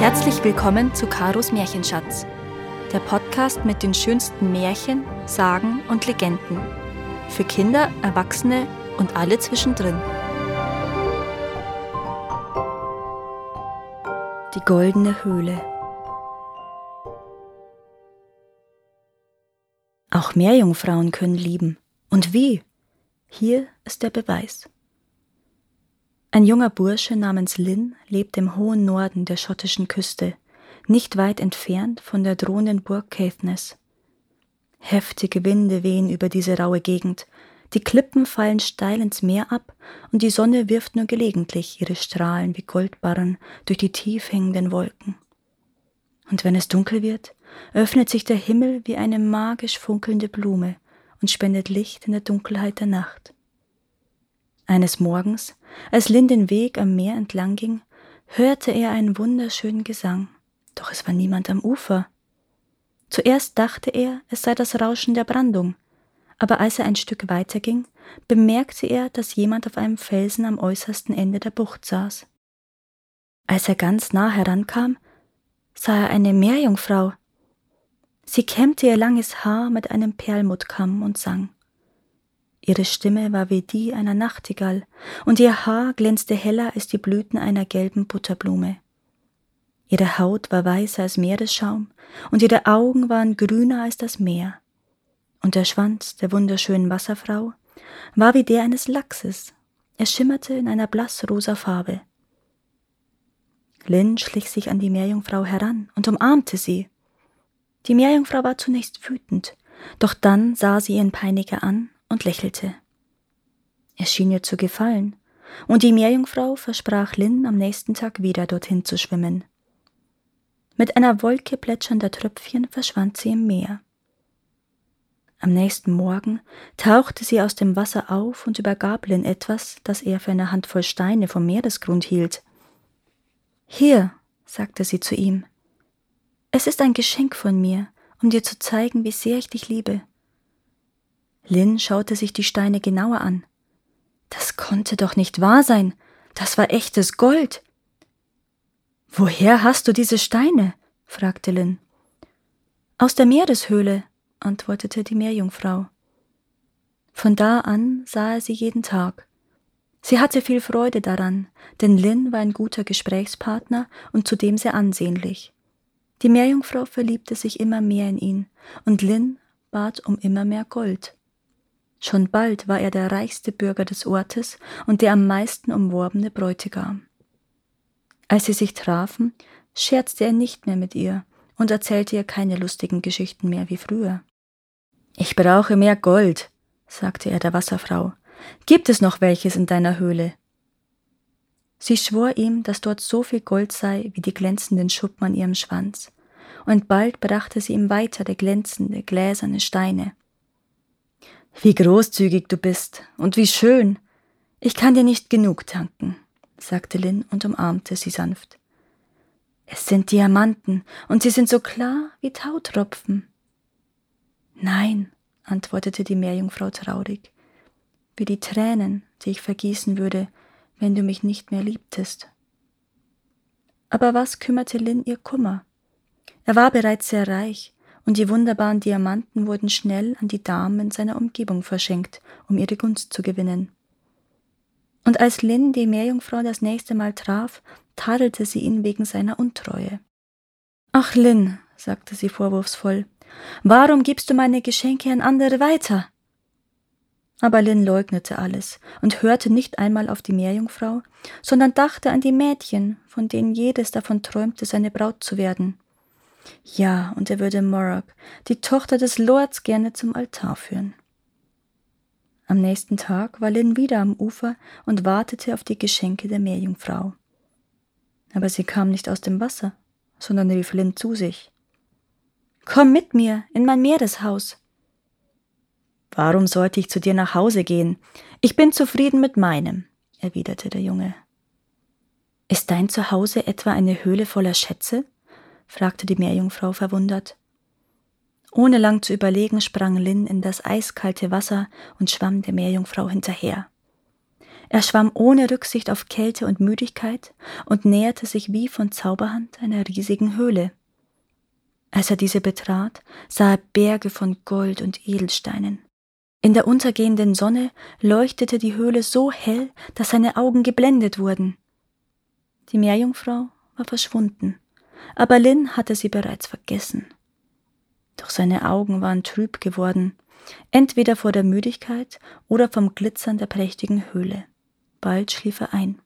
Herzlich willkommen zu Karos Märchenschatz, der Podcast mit den schönsten Märchen, Sagen und Legenden. Für Kinder, Erwachsene und alle zwischendrin. Die goldene Höhle. Auch Meerjungfrauen können lieben. Und wie? Hier ist der Beweis. Ein junger Bursche namens Lynn lebt im hohen Norden der schottischen Küste, nicht weit entfernt von der drohenden Burg Caithness. Heftige Winde wehen über diese raue Gegend, die Klippen fallen steil ins Meer ab und die Sonne wirft nur gelegentlich ihre Strahlen wie Goldbarren durch die tief hängenden Wolken. Und wenn es dunkel wird, öffnet sich der Himmel wie eine magisch funkelnde Blume und spendet Licht in der Dunkelheit der Nacht. Eines Morgens, als Lynn den Weg am Meer entlang ging, hörte er einen wunderschönen Gesang, doch es war niemand am Ufer. Zuerst dachte er, es sei das Rauschen der Brandung, aber als er ein Stück weiter ging, bemerkte er, dass jemand auf einem Felsen am äußersten Ende der Bucht saß. Als er ganz nah herankam, sah er eine Meerjungfrau. Sie kämmte ihr langes Haar mit einem Perlmuttkamm und sang. Ihre Stimme war wie die einer Nachtigall, und ihr Haar glänzte heller als die Blüten einer gelben Butterblume. Ihre Haut war weißer als Meeresschaum, und ihre Augen waren grüner als das Meer. Und der Schwanz der wunderschönen Wasserfrau war wie der eines Lachses, er schimmerte in einer blassrosa Farbe. Lynn schlich sich an die Meerjungfrau heran und umarmte sie. Die Meerjungfrau war zunächst wütend, doch dann sah sie ihren Peiniger an und lächelte. Es schien ihr zu gefallen, und die Meerjungfrau versprach Lynn, am nächsten Tag wieder dorthin zu schwimmen. Mit einer Wolke plätschernder Tröpfchen verschwand sie im Meer. Am nächsten Morgen tauchte sie aus dem Wasser auf und übergab Lynn etwas, das er für eine Handvoll Steine vom Meeresgrund hielt. Hier, sagte sie zu ihm, es ist ein Geschenk von mir, um dir zu zeigen, wie sehr ich dich liebe. Lynn schaute sich die Steine genauer an. Das konnte doch nicht wahr sein. Das war echtes Gold. Woher hast du diese Steine? fragte Lynn. Aus der Meereshöhle, antwortete die Meerjungfrau. Von da an sah er sie jeden Tag. Sie hatte viel Freude daran, denn Lynn war ein guter Gesprächspartner und zudem sehr ansehnlich. Die Meerjungfrau verliebte sich immer mehr in ihn, und Lynn bat um immer mehr Gold. Schon bald war er der reichste Bürger des Ortes und der am meisten umworbene Bräutigam. Als sie sich trafen, scherzte er nicht mehr mit ihr und erzählte ihr keine lustigen Geschichten mehr wie früher. Ich brauche mehr Gold, sagte er der Wasserfrau. Gibt es noch welches in deiner Höhle? Sie schwor ihm, dass dort so viel Gold sei wie die glänzenden Schuppen an ihrem Schwanz, und bald brachte sie ihm weitere glänzende, gläserne Steine. Wie großzügig du bist und wie schön. Ich kann dir nicht genug danken, sagte Lynn und umarmte sie sanft. Es sind Diamanten und sie sind so klar wie Tautropfen. Nein, antwortete die Meerjungfrau traurig, wie die Tränen, die ich vergießen würde, wenn du mich nicht mehr liebtest. Aber was kümmerte Lynn ihr Kummer? Er war bereits sehr reich und die wunderbaren Diamanten wurden schnell an die Damen seiner Umgebung verschenkt, um ihre Gunst zu gewinnen. Und als Lynn die Meerjungfrau das nächste Mal traf, tadelte sie ihn wegen seiner Untreue. Ach, Lynn, sagte sie vorwurfsvoll, warum gibst du meine Geschenke an andere weiter? Aber Lynn leugnete alles und hörte nicht einmal auf die Meerjungfrau, sondern dachte an die Mädchen, von denen jedes davon träumte, seine Braut zu werden. Ja, und er würde Morag, die Tochter des Lords, gerne zum Altar führen. Am nächsten Tag war Lynn wieder am Ufer und wartete auf die Geschenke der Meerjungfrau. Aber sie kam nicht aus dem Wasser, sondern rief Lynn zu sich. Komm mit mir in mein Meereshaus. Warum sollte ich zu dir nach Hause gehen? Ich bin zufrieden mit meinem, erwiderte der Junge. Ist dein Zuhause etwa eine Höhle voller Schätze? Fragte die Meerjungfrau verwundert. Ohne lang zu überlegen, sprang Lynn in das eiskalte Wasser und schwamm der Meerjungfrau hinterher. Er schwamm ohne Rücksicht auf Kälte und Müdigkeit und näherte sich wie von Zauberhand einer riesigen Höhle. Als er diese betrat, sah er Berge von Gold und Edelsteinen. In der untergehenden Sonne leuchtete die Höhle so hell, dass seine Augen geblendet wurden. Die Meerjungfrau war verschwunden, aber Lin hatte sie bereits vergessen. Doch seine Augen waren trüb geworden, entweder vor der Müdigkeit oder vom Glitzern der prächtigen Höhle. Bald schlief er ein.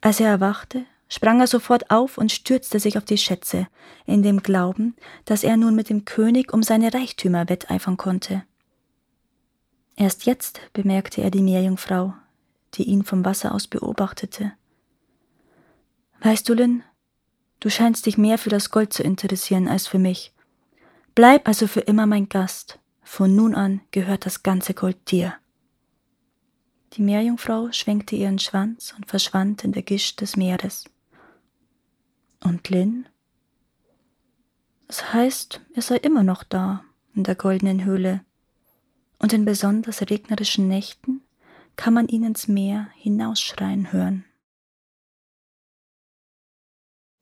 Als er erwachte, sprang er sofort auf und stürzte sich auf die Schätze, in dem Glauben, dass er nun mit dem König um seine Reichtümer wetteifern konnte. Erst jetzt bemerkte er die Meerjungfrau, die ihn vom Wasser aus beobachtete. Weißt du, Lynn, du scheinst dich mehr für das Gold zu interessieren als für mich. Bleib also für immer mein Gast. Von nun an gehört das ganze Gold dir. Die Meerjungfrau schwenkte ihren Schwanz und verschwand in der Gischt des Meeres. Und Lynn? Das heißt, er sei immer noch da, in der goldenen Höhle. Und in besonders regnerischen Nächten kann man ihn ins Meer hinausschreien hören.